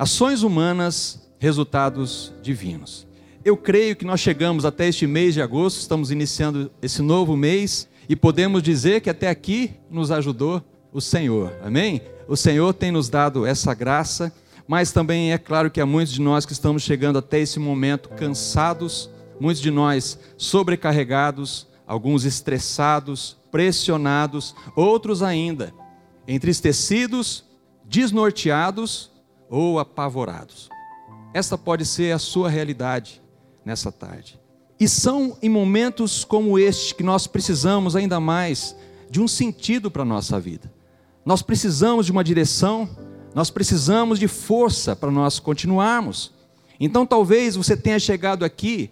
Ações humanas, resultados divinos. Eu creio que nós chegamos até este mês de agosto, estamos iniciando esse novo mês e podemos dizer que até aqui nos ajudou o Senhor. Amém? O Senhor tem nos dado essa graça, mas também é claro que há muitos de nós que estamos chegando até esse momento cansados, muitos de nós sobrecarregados, alguns estressados, pressionados, outros ainda entristecidos, desnorteados ou apavorados. Esta pode ser a sua realidade nessa tarde. E são em momentos como este que nós precisamos ainda mais de um sentido para a nossa vida. Nós precisamos de uma direção, nós precisamos de força para nós continuarmos. Então talvez você tenha chegado aqui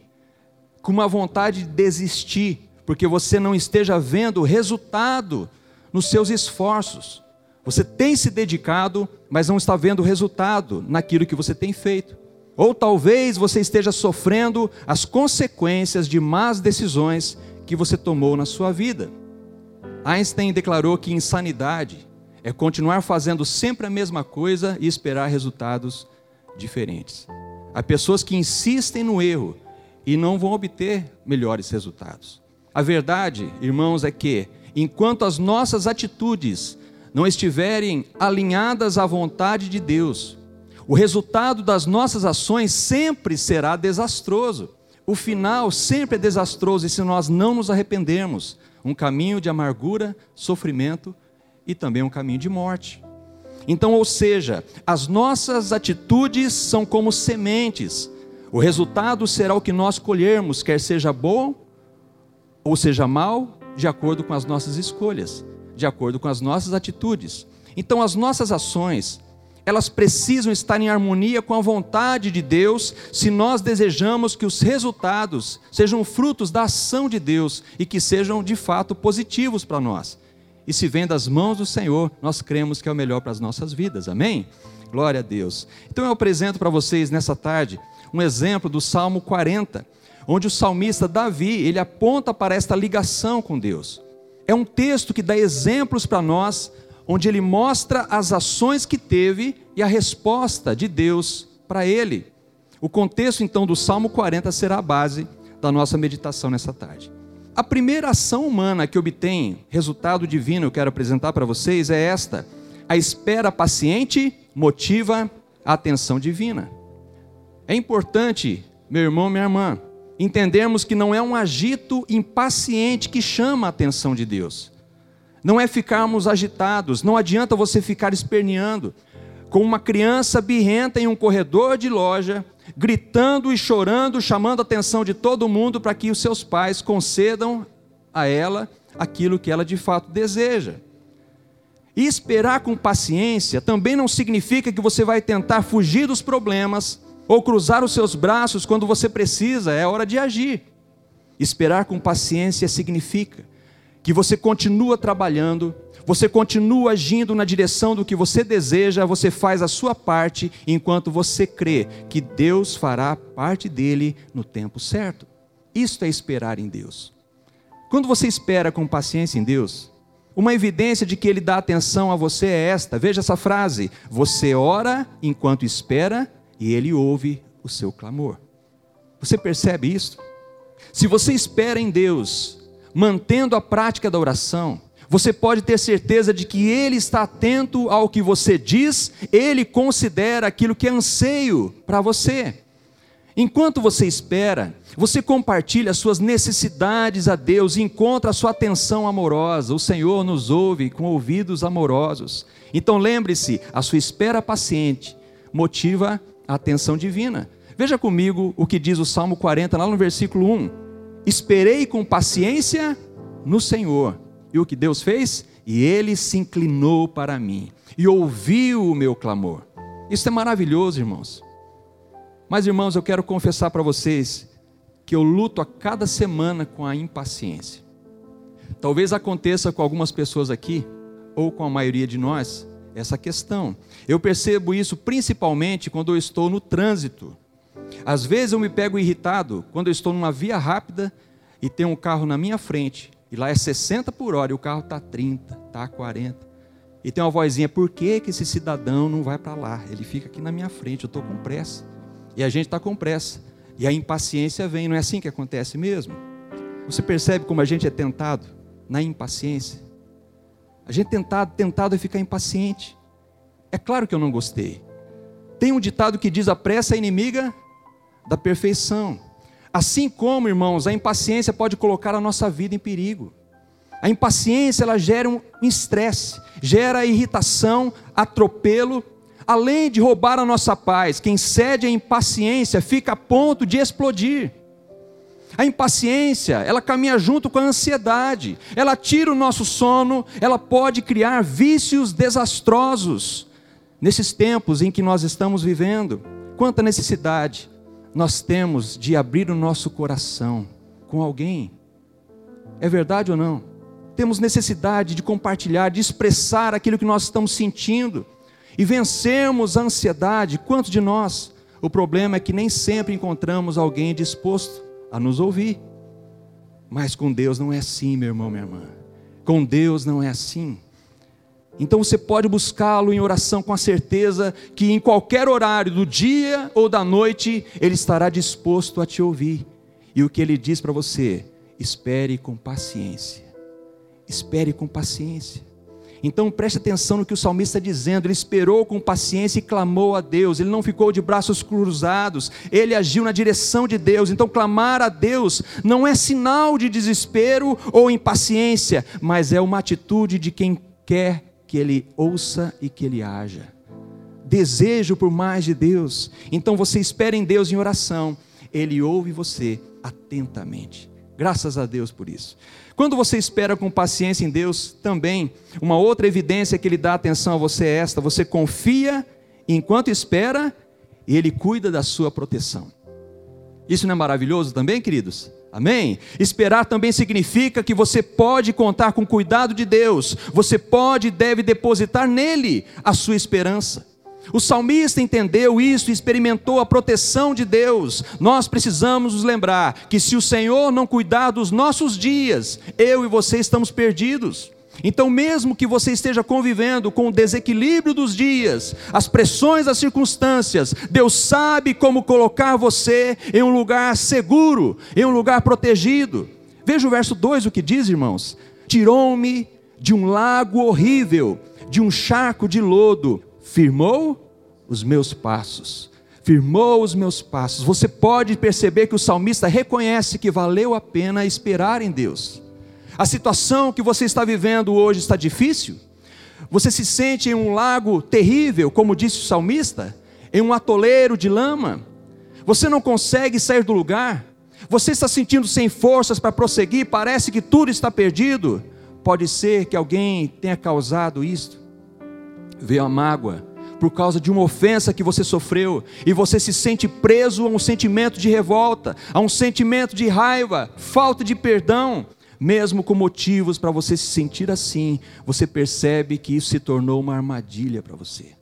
com uma vontade de desistir, porque você não esteja vendo o resultado nos seus esforços. Você tem se dedicado, mas não está vendo resultado naquilo que você tem feito. Ou talvez você esteja sofrendo as consequências de más decisões que você tomou na sua vida. Einstein declarou que insanidade é continuar fazendo sempre a mesma coisa e esperar resultados diferentes. Há pessoas que insistem no erro e não vão obter melhores resultados. A verdade, irmãos, é que enquanto as nossas atitudes não estiverem alinhadas à vontade de Deus, o resultado das nossas ações sempre será desastroso. O final sempre é desastroso e se nós não nos arrependermos, um caminho de amargura, sofrimento e também um caminho de morte. Então, ou seja, as nossas atitudes são como sementes. O resultado será o que nós colhermos, quer seja bom ou seja mal, de acordo com as nossas escolhas, de acordo com as nossas atitudes. Então, as nossas ações, elas precisam estar em harmonia com a vontade de Deus, se nós desejamos que os resultados sejam frutos da ação de Deus e que sejam de fato positivos para nós. E se vem das mãos do Senhor, nós cremos que é o melhor para as nossas vidas. Amém? Glória a Deus. Então eu apresento para vocês nessa tarde um exemplo do Salmo 40, onde o salmista Davi, ele aponta para esta ligação com Deus. É um texto que dá exemplos para nós onde ele mostra as ações que teve e a resposta de Deus para ele. O contexto então do Salmo 40 será a base da nossa meditação nessa tarde. A primeira ação humana que obtém resultado divino, eu quero apresentar para vocês, é esta: a espera paciente motiva a atenção divina. É importante, meu irmão, minha irmã, entendermos que não é um agito impaciente que chama a atenção de Deus não é ficarmos agitados, não adianta você ficar esperneando, como uma criança birrenta em um corredor de loja, gritando e chorando, chamando a atenção de todo mundo para que os seus pais concedam a ela aquilo que ela de fato deseja. E esperar com paciência também não significa que você vai tentar fugir dos problemas ou cruzar os seus braços quando você precisa, é hora de agir. Esperar com paciência significa que você continua trabalhando, você continua agindo na direção do que você deseja, você faz a sua parte, enquanto você crê que Deus fará parte dele no tempo certo. Isto é esperar em Deus. Quando você espera com paciência em Deus, uma evidência de que Ele dá atenção a você é esta: veja essa frase, você ora enquanto espera e Ele ouve o seu clamor. Você percebe isso? Se você espera em Deus, mantendo a prática da oração, você pode ter certeza de que Ele está atento ao que você diz, Ele considera aquilo que é anseio para você. Enquanto você espera, você compartilha suas necessidades a Deus encontra a sua atenção amorosa. O Senhor nos ouve com ouvidos amorosos. Então lembre-se, a sua espera paciente motiva a atenção divina. Veja comigo o que diz o Salmo 40, lá no versículo 1. Esperei com paciência no Senhor. E o que Deus fez? E ele se inclinou para mim e ouviu o meu clamor. Isso é maravilhoso, irmãos. Mas, irmãos, eu quero confessar para vocês que eu luto a cada semana com a impaciência. Talvez aconteça com algumas pessoas aqui, ou com a maioria de nós, essa questão. Eu percebo isso principalmente quando eu estou no trânsito. Às vezes eu me pego irritado quando eu estou numa via rápida e tem um carro na minha frente, e lá é 60 por hora e o carro está 30, está 40. E tem uma vozinha: por que, que esse cidadão não vai para lá? Ele fica aqui na minha frente, eu estou com pressa. E a gente está com pressa. E a impaciência vem, não é assim que acontece mesmo? Você percebe como a gente é tentado na impaciência? A gente tentado, tentado a ficar impaciente. É claro que eu não gostei. Tem um ditado que diz: a pressa é inimiga da perfeição. Assim como, irmãos, a impaciência pode colocar a nossa vida em perigo. A impaciência ela gera um estresse, gera irritação, atropelo, além de roubar a nossa paz. Quem cede à impaciência fica a ponto de explodir. A impaciência, ela caminha junto com a ansiedade, ela tira o nosso sono, ela pode criar vícios desastrosos. Nesses tempos em que nós estamos vivendo, quanta necessidade nós temos de abrir o nosso coração com alguém. É verdade ou não? Temos necessidade de compartilhar, de expressar aquilo que nós estamos sentindo e vencermos a ansiedade. Quantos de nós? O problema é que nem sempre encontramos alguém disposto a nos ouvir. Mas com Deus não é assim, meu irmão, minha irmã. Com Deus não é assim. Então você pode buscá-lo em oração com a certeza que em qualquer horário do dia ou da noite ele estará disposto a te ouvir. E o que ele diz para você? Espere com paciência. Espere com paciência. Então preste atenção no que o salmista está dizendo. Ele esperou com paciência e clamou a Deus. Ele não ficou de braços cruzados. Ele agiu na direção de Deus. Então clamar a Deus não é sinal de desespero ou impaciência, mas é uma atitude de quem quer que ele ouça e que ele haja. Desejo por mais de Deus. Então você espera em Deus em oração. Ele ouve você atentamente. Graças a Deus por isso. Quando você espera com paciência em Deus, também, uma outra evidência que Ele dá atenção a você é esta: você confia enquanto espera e Ele cuida da sua proteção. Isso não é maravilhoso também, queridos? Amém? Esperar também significa que você pode contar com o cuidado de Deus, você pode e deve depositar nele a sua esperança. O salmista entendeu isso e experimentou a proteção de Deus. Nós precisamos nos lembrar que se o Senhor não cuidar dos nossos dias, eu e você estamos perdidos. Então, mesmo que você esteja convivendo com o desequilíbrio dos dias, as pressões das circunstâncias, Deus sabe como colocar você em um lugar seguro, em um lugar protegido. Veja o verso 2 o que diz, irmãos: Tirou-me de um lago horrível, de um charco de lodo, firmou os meus passos. Firmou os meus passos. Você pode perceber que o salmista reconhece que valeu a pena esperar em Deus. A situação que você está vivendo hoje está difícil? Você se sente em um lago terrível, como disse o salmista? Em um atoleiro de lama? Você não consegue sair do lugar? Você está sentindo sem forças para prosseguir? Parece que tudo está perdido? Pode ser que alguém tenha causado isto. Veio a mágoa por causa de uma ofensa que você sofreu e você se sente preso a um sentimento de revolta, a um sentimento de raiva, falta de perdão mesmo com motivos para você se sentir assim, você percebe que isso se tornou uma armadilha para você.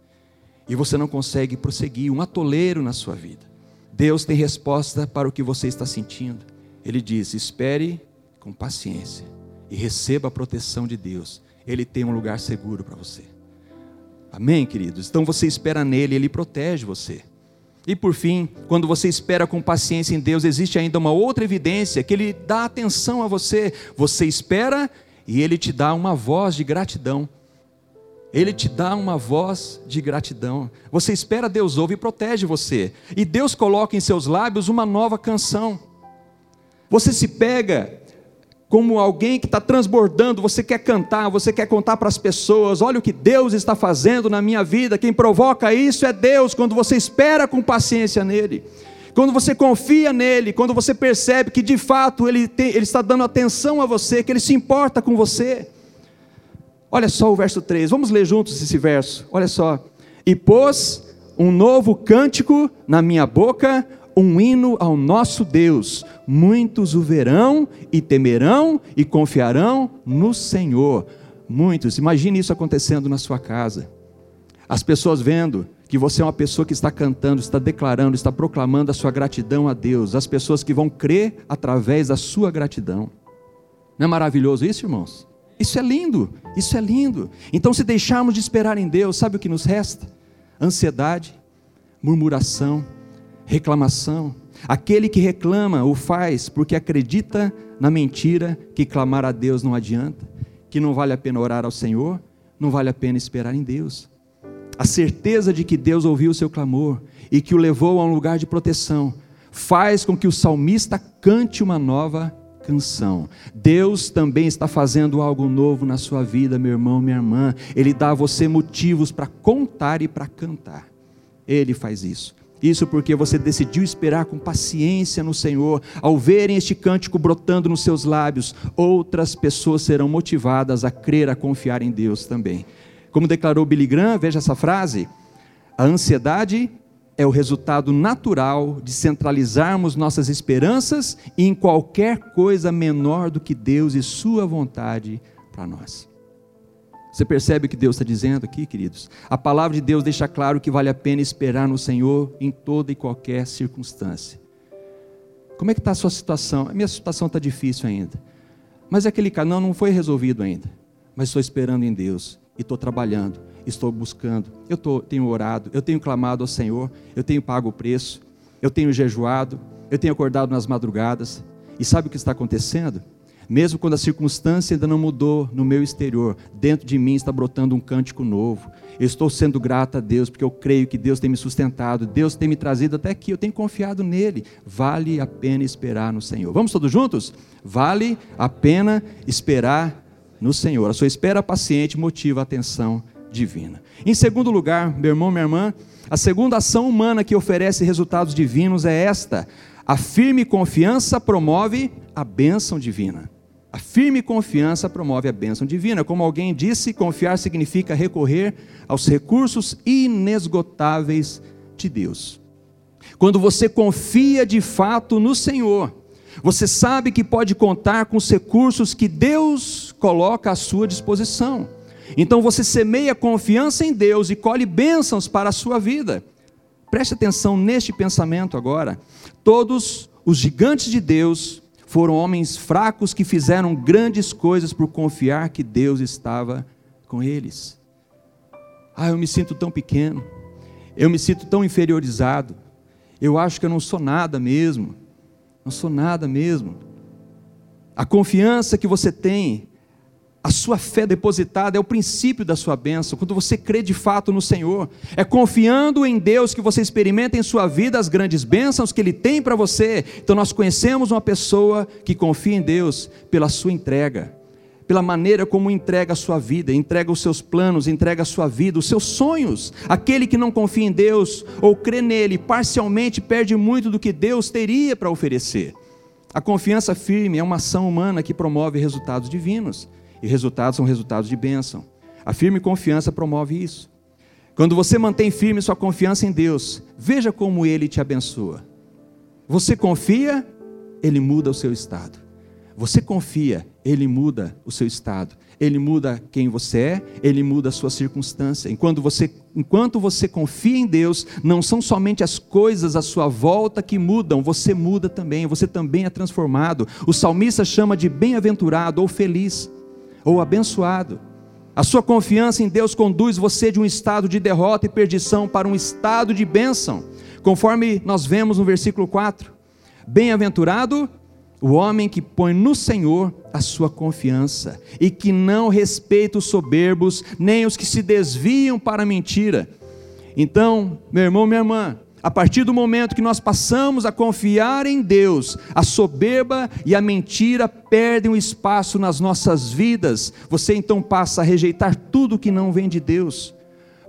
E você não consegue prosseguir, um atoleiro na sua vida. Deus tem resposta para o que você está sentindo. Ele diz: espere com paciência e receba a proteção de Deus. Ele tem um lugar seguro para você. Amém, queridos? Então você espera nele, ele protege você. E por fim, quando você espera com paciência em Deus, existe ainda uma outra evidência que Ele dá atenção a você. Você espera e Ele te dá uma voz de gratidão. Ele te dá uma voz de gratidão. Você espera, Deus ouve e protege você. E Deus coloca em seus lábios uma nova canção. Você se pega como alguém que está transbordando, você quer cantar, você quer contar para as pessoas: olha o que Deus está fazendo na minha vida. Quem provoca isso é Deus, quando você espera com paciência nele, quando você confia nele, quando você percebe que de fato ele, tem, ele está dando atenção a você, que ele se importa com você. Olha só o verso 3, vamos ler juntos esse verso. Olha só. E pôs um novo cântico na minha boca, um hino ao nosso Deus. Muitos o verão e temerão e confiarão no Senhor. Muitos, imagine isso acontecendo na sua casa. As pessoas vendo que você é uma pessoa que está cantando, está declarando, está proclamando a sua gratidão a Deus. As pessoas que vão crer através da sua gratidão. Não é maravilhoso isso, irmãos? Isso é lindo, isso é lindo. Então, se deixarmos de esperar em Deus, sabe o que nos resta? Ansiedade, murmuração, reclamação. Aquele que reclama o faz porque acredita na mentira que clamar a Deus não adianta, que não vale a pena orar ao Senhor, não vale a pena esperar em Deus. A certeza de que Deus ouviu o seu clamor e que o levou a um lugar de proteção faz com que o salmista cante uma nova canção. Deus também está fazendo algo novo na sua vida, meu irmão, minha irmã. Ele dá a você motivos para contar e para cantar. Ele faz isso. Isso porque você decidiu esperar com paciência no Senhor. Ao verem este cântico brotando nos seus lábios, outras pessoas serão motivadas a crer, a confiar em Deus também. Como declarou Billy Graham, veja essa frase: a ansiedade é o resultado natural de centralizarmos nossas esperanças em qualquer coisa menor do que Deus e Sua vontade para nós. Você percebe o que Deus está dizendo aqui, queridos? A palavra de Deus deixa claro que vale a pena esperar no Senhor em toda e qualquer circunstância. Como é que está a sua situação? A minha situação está difícil ainda. Mas aquele canal não foi resolvido ainda. Mas estou esperando em Deus e estou trabalhando estou buscando, eu tô, tenho orado, eu tenho clamado ao Senhor, eu tenho pago o preço, eu tenho jejuado, eu tenho acordado nas madrugadas. E sabe o que está acontecendo? Mesmo quando a circunstância ainda não mudou no meu exterior, dentro de mim está brotando um cântico novo. Eu estou sendo grato a Deus, porque eu creio que Deus tem me sustentado, Deus tem me trazido até aqui, eu tenho confiado nele. Vale a pena esperar no Senhor. Vamos todos juntos? Vale a pena esperar no Senhor. A sua espera paciente motiva a atenção divina. Em segundo lugar, meu irmão, minha irmã, a segunda ação humana que oferece resultados divinos é esta: a firme confiança promove a bênção divina. A firme confiança promove a bênção divina. Como alguém disse, confiar significa recorrer aos recursos inesgotáveis de Deus. Quando você confia de fato no Senhor, você sabe que pode contar com os recursos que Deus coloca à sua disposição. Então você semeia confiança em Deus e colhe bênçãos para a sua vida. Preste atenção neste pensamento agora. Todos os gigantes de Deus foram homens fracos que fizeram grandes coisas por confiar que Deus estava com eles. Ah, eu me sinto tão pequeno. Eu me sinto tão inferiorizado. Eu acho que eu não sou nada mesmo. Não sou nada mesmo. A confiança que você tem a sua fé depositada é o princípio da sua bênção, quando você crê de fato no Senhor. É confiando em Deus que você experimenta em sua vida as grandes bênçãos que Ele tem para você. Então nós conhecemos uma pessoa que confia em Deus pela sua entrega, pela maneira como entrega a sua vida, entrega os seus planos, entrega a sua vida, os seus sonhos. Aquele que não confia em Deus ou crê nele parcialmente perde muito do que Deus teria para oferecer. A confiança firme é uma ação humana que promove resultados divinos. E resultados são resultados de bênção. A firme confiança promove isso. Quando você mantém firme sua confiança em Deus, veja como Ele te abençoa. Você confia, Ele muda o seu estado. Você confia, Ele muda o seu estado. Ele muda quem você é, Ele muda a sua circunstância. Enquanto você, enquanto você confia em Deus, não são somente as coisas à sua volta que mudam, você muda também, você também é transformado. O salmista chama de bem-aventurado ou feliz ou abençoado. A sua confiança em Deus conduz você de um estado de derrota e perdição para um estado de bênção, conforme nós vemos no versículo 4. Bem-aventurado o homem que põe no Senhor a sua confiança e que não respeita os soberbos, nem os que se desviam para a mentira. Então, meu irmão, minha irmã, a partir do momento que nós passamos a confiar em Deus, a soberba e a mentira perdem o espaço nas nossas vidas. Você então passa a rejeitar tudo que não vem de Deus,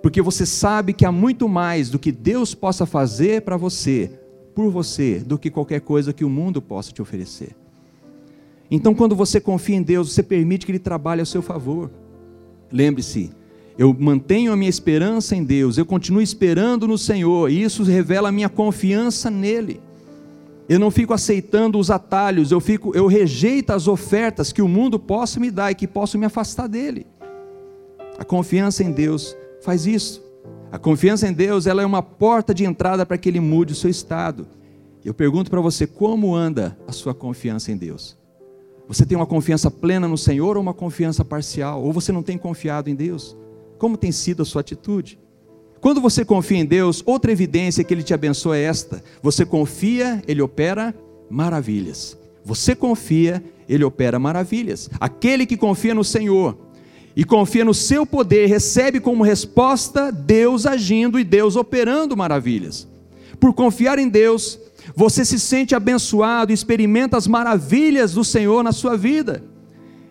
porque você sabe que há muito mais do que Deus possa fazer para você, por você, do que qualquer coisa que o mundo possa te oferecer. Então, quando você confia em Deus, você permite que Ele trabalhe a seu favor. Lembre-se, eu mantenho a minha esperança em Deus, eu continuo esperando no Senhor, e isso revela a minha confiança nele. Eu não fico aceitando os atalhos, eu fico, eu rejeito as ofertas que o mundo possa me dar e que possam me afastar dele. A confiança em Deus faz isso. A confiança em Deus, ela é uma porta de entrada para que ele mude o seu estado. Eu pergunto para você, como anda a sua confiança em Deus? Você tem uma confiança plena no Senhor ou uma confiança parcial? Ou você não tem confiado em Deus? Como tem sido a sua atitude? Quando você confia em Deus, outra evidência que Ele te abençoa é esta: você confia, Ele opera maravilhas. Você confia, Ele opera maravilhas. Aquele que confia no Senhor e confia no seu poder, recebe como resposta Deus agindo e Deus operando maravilhas. Por confiar em Deus, você se sente abençoado experimenta as maravilhas do Senhor na sua vida.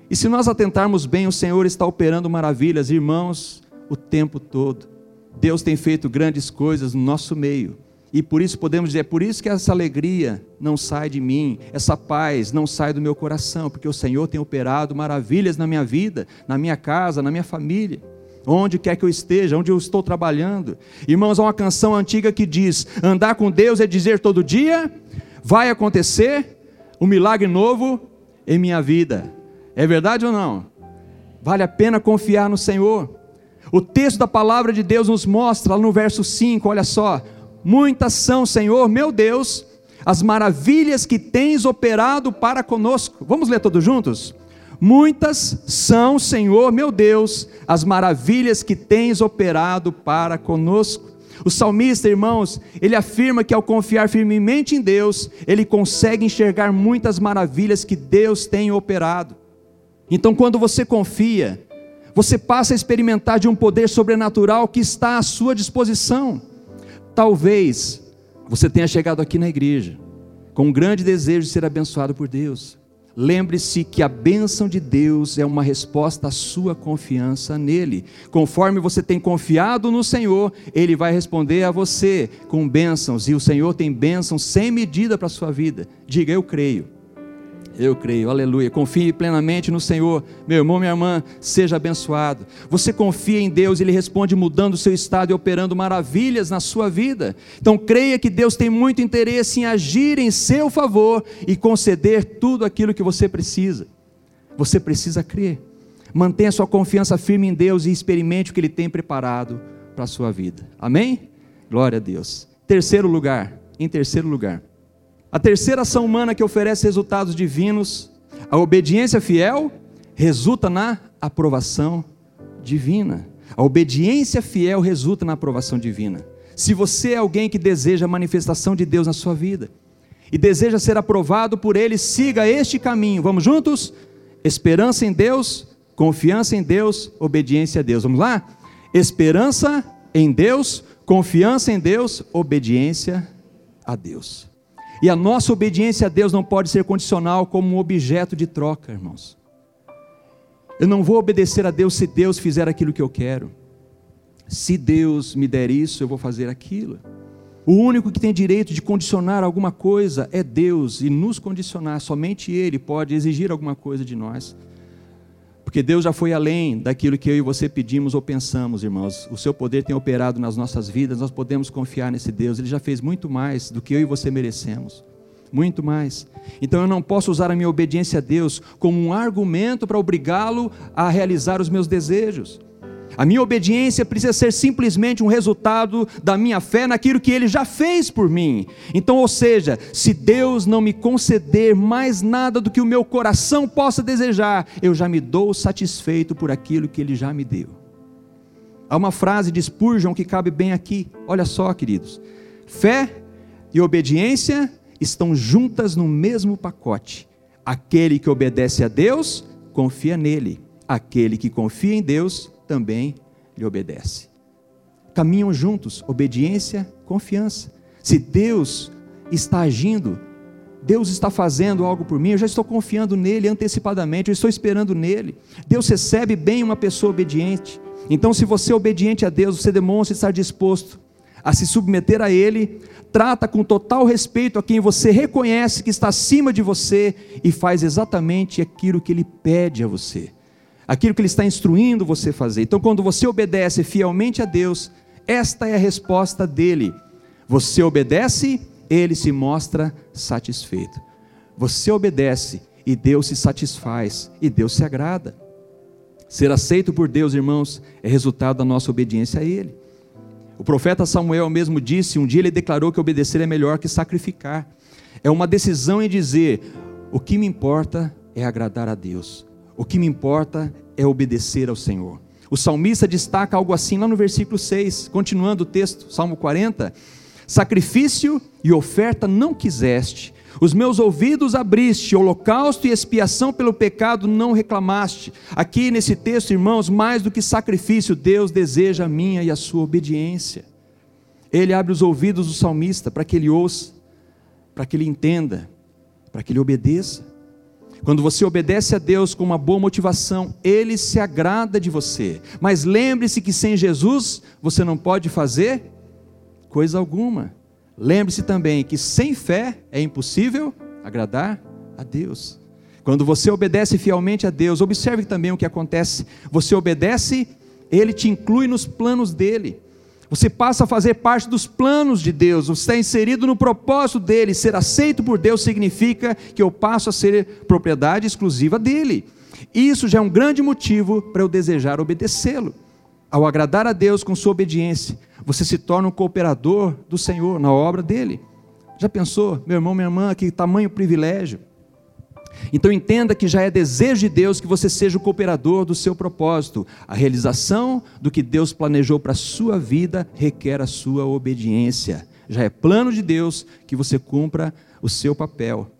E se nós atentarmos bem, o Senhor está operando maravilhas, irmãos, o tempo todo. Deus tem feito grandes coisas no nosso meio. E por isso podemos dizer, é por isso que essa alegria não sai de mim, essa paz não sai do meu coração, porque o Senhor tem operado maravilhas na minha vida, na minha casa, na minha família onde quer que eu esteja, onde eu estou trabalhando. Irmãos, há uma canção antiga que diz: andar com Deus é dizer todo dia, vai acontecer um milagre novo em minha vida. É verdade ou não? Vale a pena confiar no Senhor. O texto da palavra de Deus nos mostra, lá no verso 5, olha só: muitas são, Senhor, meu Deus, as maravilhas que tens operado para conosco. Vamos ler todos juntos? Muitas são, Senhor meu Deus, as maravilhas que tens operado para conosco. O salmista, irmãos, ele afirma que ao confiar firmemente em Deus, ele consegue enxergar muitas maravilhas que Deus tem operado. Então, quando você confia, você passa a experimentar de um poder sobrenatural que está à sua disposição. Talvez você tenha chegado aqui na igreja com um grande desejo de ser abençoado por Deus. Lembre-se que a bênção de Deus é uma resposta à sua confiança nele. Conforme você tem confiado no Senhor, ele vai responder a você com bênçãos, e o Senhor tem bênçãos sem medida para a sua vida. Diga, eu creio. Eu creio, aleluia. Confie plenamente no Senhor. Meu irmão, minha irmã, seja abençoado. Você confia em Deus, Ele responde mudando o seu estado e operando maravilhas na sua vida. Então, creia que Deus tem muito interesse em agir em seu favor e conceder tudo aquilo que você precisa. Você precisa crer. Mantenha sua confiança firme em Deus e experimente o que Ele tem preparado para a sua vida. Amém? Glória a Deus. Terceiro lugar, em terceiro lugar. A terceira ação humana que oferece resultados divinos, a obediência fiel, resulta na aprovação divina. A obediência fiel resulta na aprovação divina. Se você é alguém que deseja a manifestação de Deus na sua vida e deseja ser aprovado por Ele, siga este caminho. Vamos juntos? Esperança em Deus, confiança em Deus, obediência a Deus. Vamos lá? Esperança em Deus, confiança em Deus, obediência a Deus. E a nossa obediência a Deus não pode ser condicional como um objeto de troca, irmãos. Eu não vou obedecer a Deus se Deus fizer aquilo que eu quero. Se Deus me der isso, eu vou fazer aquilo. O único que tem direito de condicionar alguma coisa é Deus e nos condicionar, somente Ele pode exigir alguma coisa de nós. Porque Deus já foi além daquilo que eu e você pedimos ou pensamos, irmãos. O seu poder tem operado nas nossas vidas, nós podemos confiar nesse Deus. Ele já fez muito mais do que eu e você merecemos. Muito mais. Então eu não posso usar a minha obediência a Deus como um argumento para obrigá-lo a realizar os meus desejos. A minha obediência precisa ser simplesmente um resultado da minha fé naquilo que ele já fez por mim. Então, ou seja, se Deus não me conceder mais nada do que o meu coração possa desejar, eu já me dou satisfeito por aquilo que ele já me deu. Há uma frase de Spurgeon que cabe bem aqui. Olha só, queridos. Fé e obediência estão juntas no mesmo pacote. Aquele que obedece a Deus, confia nele. Aquele que confia em Deus, também lhe obedece. Caminham juntos, obediência, confiança. Se Deus está agindo, Deus está fazendo algo por mim, eu já estou confiando nele antecipadamente, eu estou esperando nele. Deus recebe bem uma pessoa obediente. Então, se você é obediente a Deus, você demonstra estar disposto a se submeter a Ele, trata com total respeito a quem você reconhece que está acima de você e faz exatamente aquilo que Ele pede a você aquilo que Ele está instruindo você fazer. Então, quando você obedece fielmente a Deus, esta é a resposta dele. Você obedece, ele se mostra satisfeito. Você obedece e Deus se satisfaz e Deus se agrada. Ser aceito por Deus, irmãos, é resultado da nossa obediência a Ele. O profeta Samuel mesmo disse: um dia ele declarou que obedecer é melhor que sacrificar. É uma decisão em dizer: o que me importa é agradar a Deus. O que me importa é obedecer ao Senhor. O salmista destaca algo assim lá no versículo 6, continuando o texto, Salmo 40. Sacrifício e oferta não quiseste, os meus ouvidos abriste, holocausto e expiação pelo pecado não reclamaste. Aqui nesse texto, irmãos, mais do que sacrifício, Deus deseja a minha e a sua obediência. Ele abre os ouvidos do salmista para que ele ouça, para que ele entenda, para que ele obedeça. Quando você obedece a Deus com uma boa motivação, Ele se agrada de você. Mas lembre-se que sem Jesus você não pode fazer coisa alguma. Lembre-se também que sem fé é impossível agradar a Deus. Quando você obedece fielmente a Deus, observe também o que acontece. Você obedece, Ele te inclui nos planos dele. Você passa a fazer parte dos planos de Deus, você está inserido no propósito dele. Ser aceito por Deus significa que eu passo a ser propriedade exclusiva dele. Isso já é um grande motivo para eu desejar obedecê-lo. Ao agradar a Deus com sua obediência, você se torna um cooperador do Senhor na obra dele. Já pensou, meu irmão, minha irmã, que tamanho privilégio? Então entenda que já é desejo de Deus que você seja o cooperador do seu propósito. A realização do que Deus planejou para a sua vida requer a sua obediência. Já é plano de Deus que você cumpra o seu papel.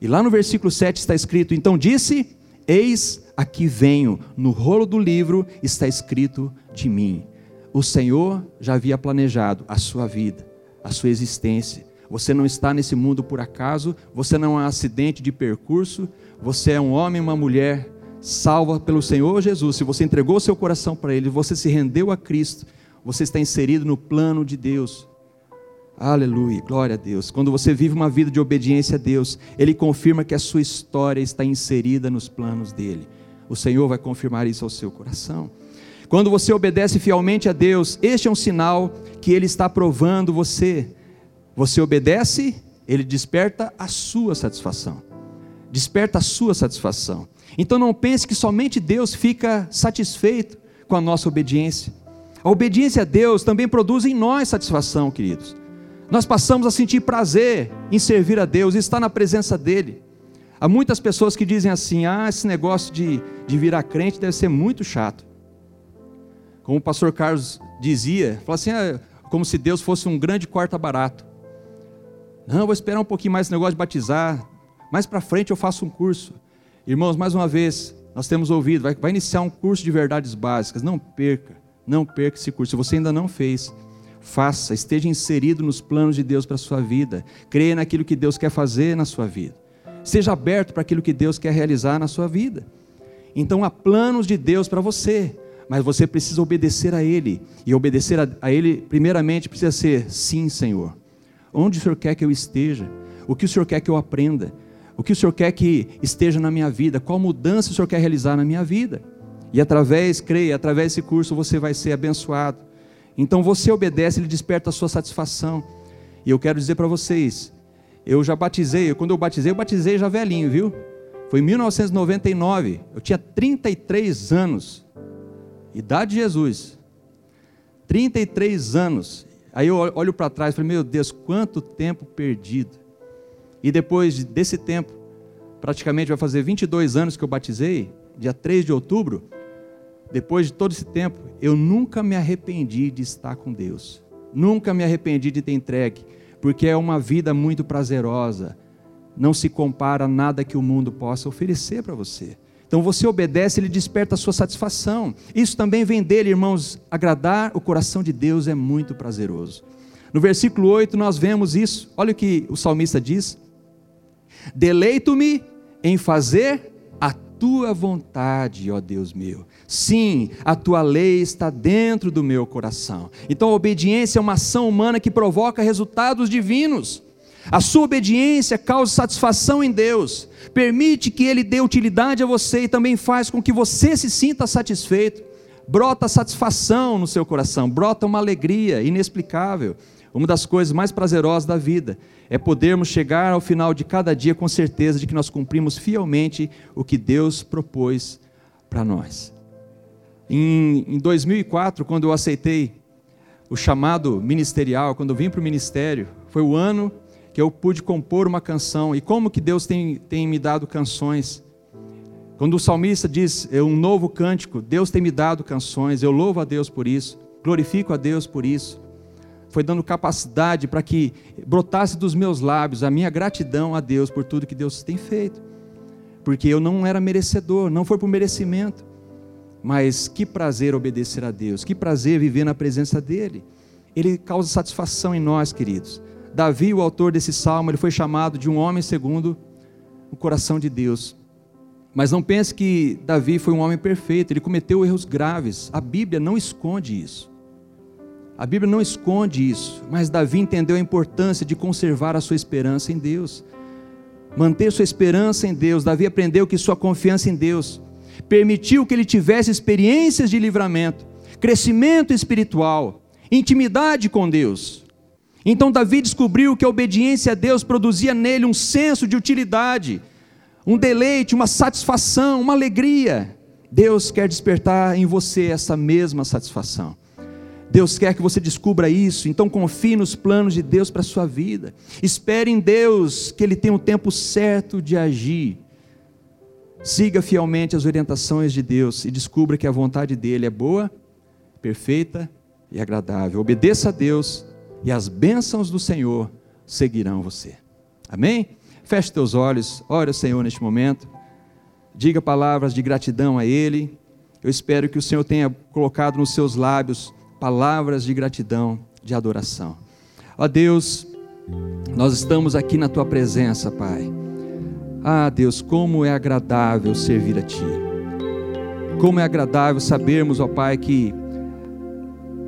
E lá no versículo 7 está escrito: Então disse: Eis aqui venho, no rolo do livro está escrito de mim. O Senhor já havia planejado a sua vida, a sua existência você não está nesse mundo por acaso, você não é um acidente de percurso, você é um homem, uma mulher salva pelo Senhor Jesus. Se você entregou seu coração para Ele, você se rendeu a Cristo, você está inserido no plano de Deus. Aleluia, glória a Deus. Quando você vive uma vida de obediência a Deus, Ele confirma que a sua história está inserida nos planos dele. O Senhor vai confirmar isso ao seu coração. Quando você obedece fielmente a Deus, este é um sinal que Ele está provando você você obedece, ele desperta a sua satisfação. Desperta a sua satisfação. Então não pense que somente Deus fica satisfeito com a nossa obediência. A obediência a Deus também produz em nós satisfação, queridos. Nós passamos a sentir prazer em servir a Deus, estar na presença dEle. Há muitas pessoas que dizem assim: ah, esse negócio de, de virar crente deve ser muito chato. Como o pastor Carlos dizia, fala assim, ah, como se Deus fosse um grande quarta barato. Não, vou esperar um pouquinho mais esse negócio de batizar. Mais para frente eu faço um curso. Irmãos, mais uma vez, nós temos ouvido, vai, vai iniciar um curso de verdades básicas. Não perca, não perca esse curso. Se você ainda não fez, faça, esteja inserido nos planos de Deus para a sua vida. Creia naquilo que Deus quer fazer na sua vida. Seja aberto para aquilo que Deus quer realizar na sua vida. Então há planos de Deus para você, mas você precisa obedecer a Ele. E obedecer a, a Ele, primeiramente, precisa ser sim, Senhor. Onde o Senhor quer que eu esteja? O que o Senhor quer que eu aprenda? O que o Senhor quer que esteja na minha vida? Qual mudança o Senhor quer realizar na minha vida? E através, creia, através desse curso você vai ser abençoado. Então você obedece, ele desperta a sua satisfação. E eu quero dizer para vocês, eu já batizei, quando eu batizei, eu batizei já velhinho, viu? Foi em 1999, eu tinha 33 anos, idade de Jesus. 33 anos. Aí eu olho para trás e falei, meu Deus, quanto tempo perdido. E depois desse tempo, praticamente vai fazer 22 anos que eu batizei, dia 3 de outubro, depois de todo esse tempo, eu nunca me arrependi de estar com Deus. Nunca me arrependi de ter entregue, porque é uma vida muito prazerosa. Não se compara a nada que o mundo possa oferecer para você. Então você obedece, ele desperta a sua satisfação. Isso também vem dele, irmãos. Agradar o coração de Deus é muito prazeroso. No versículo 8 nós vemos isso. Olha o que o salmista diz: Deleito-me em fazer a tua vontade, ó Deus meu. Sim, a tua lei está dentro do meu coração. Então a obediência é uma ação humana que provoca resultados divinos. A sua obediência causa satisfação em Deus, permite que Ele dê utilidade a você e também faz com que você se sinta satisfeito. Brota satisfação no seu coração, brota uma alegria inexplicável. Uma das coisas mais prazerosas da vida é podermos chegar ao final de cada dia com certeza de que nós cumprimos fielmente o que Deus propôs para nós. Em, em 2004, quando eu aceitei o chamado ministerial, quando eu vim para o ministério, foi o ano que eu pude compor uma canção e como que Deus tem, tem me dado canções. Quando o salmista diz é um novo cântico, Deus tem me dado canções, eu louvo a Deus por isso, glorifico a Deus por isso. Foi dando capacidade para que brotasse dos meus lábios a minha gratidão a Deus por tudo que Deus tem feito. Porque eu não era merecedor, não foi por merecimento. Mas que prazer obedecer a Deus, que prazer viver na presença dEle. Ele causa satisfação em nós, queridos. Davi, o autor desse salmo, ele foi chamado de um homem segundo o coração de Deus. Mas não pense que Davi foi um homem perfeito, ele cometeu erros graves. A Bíblia não esconde isso. A Bíblia não esconde isso, mas Davi entendeu a importância de conservar a sua esperança em Deus. Manter sua esperança em Deus. Davi aprendeu que sua confiança em Deus permitiu que ele tivesse experiências de livramento, crescimento espiritual, intimidade com Deus. Então Davi descobriu que a obediência a Deus produzia nele um senso de utilidade, um deleite, uma satisfação, uma alegria. Deus quer despertar em você essa mesma satisfação. Deus quer que você descubra isso, então confie nos planos de Deus para a sua vida. Espere em Deus que Ele tem o tempo certo de agir. Siga fielmente as orientações de Deus e descubra que a vontade dele é boa, perfeita e agradável. Obedeça a Deus e as bênçãos do Senhor seguirão você. Amém? Feche teus olhos, ore ao Senhor neste momento. Diga palavras de gratidão a Ele. Eu espero que o Senhor tenha colocado nos seus lábios palavras de gratidão, de adoração. Ó Deus, nós estamos aqui na tua presença, Pai. Ah, Deus, como é agradável servir a Ti. Como é agradável sabermos, ó Pai, que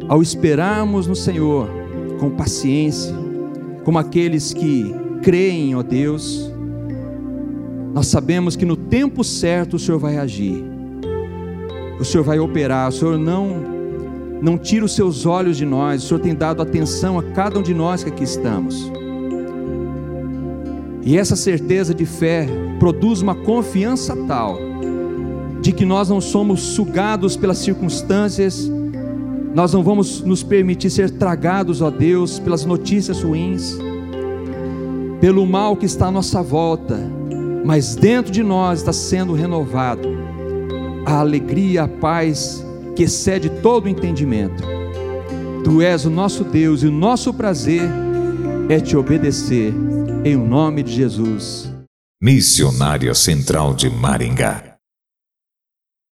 ao esperarmos no Senhor com paciência, como aqueles que creem, ó Deus, nós sabemos que no tempo certo o Senhor vai agir. O Senhor vai operar, o Senhor não não tira os seus olhos de nós, o Senhor tem dado atenção a cada um de nós que aqui estamos. E essa certeza de fé produz uma confiança tal de que nós não somos sugados pelas circunstâncias, nós não vamos nos permitir ser tragados, ó Deus, pelas notícias ruins, pelo mal que está à nossa volta, mas dentro de nós está sendo renovado a alegria, a paz que excede todo o entendimento. Tu és o nosso Deus e o nosso prazer é te obedecer em nome de Jesus. Missionária Central de Maringá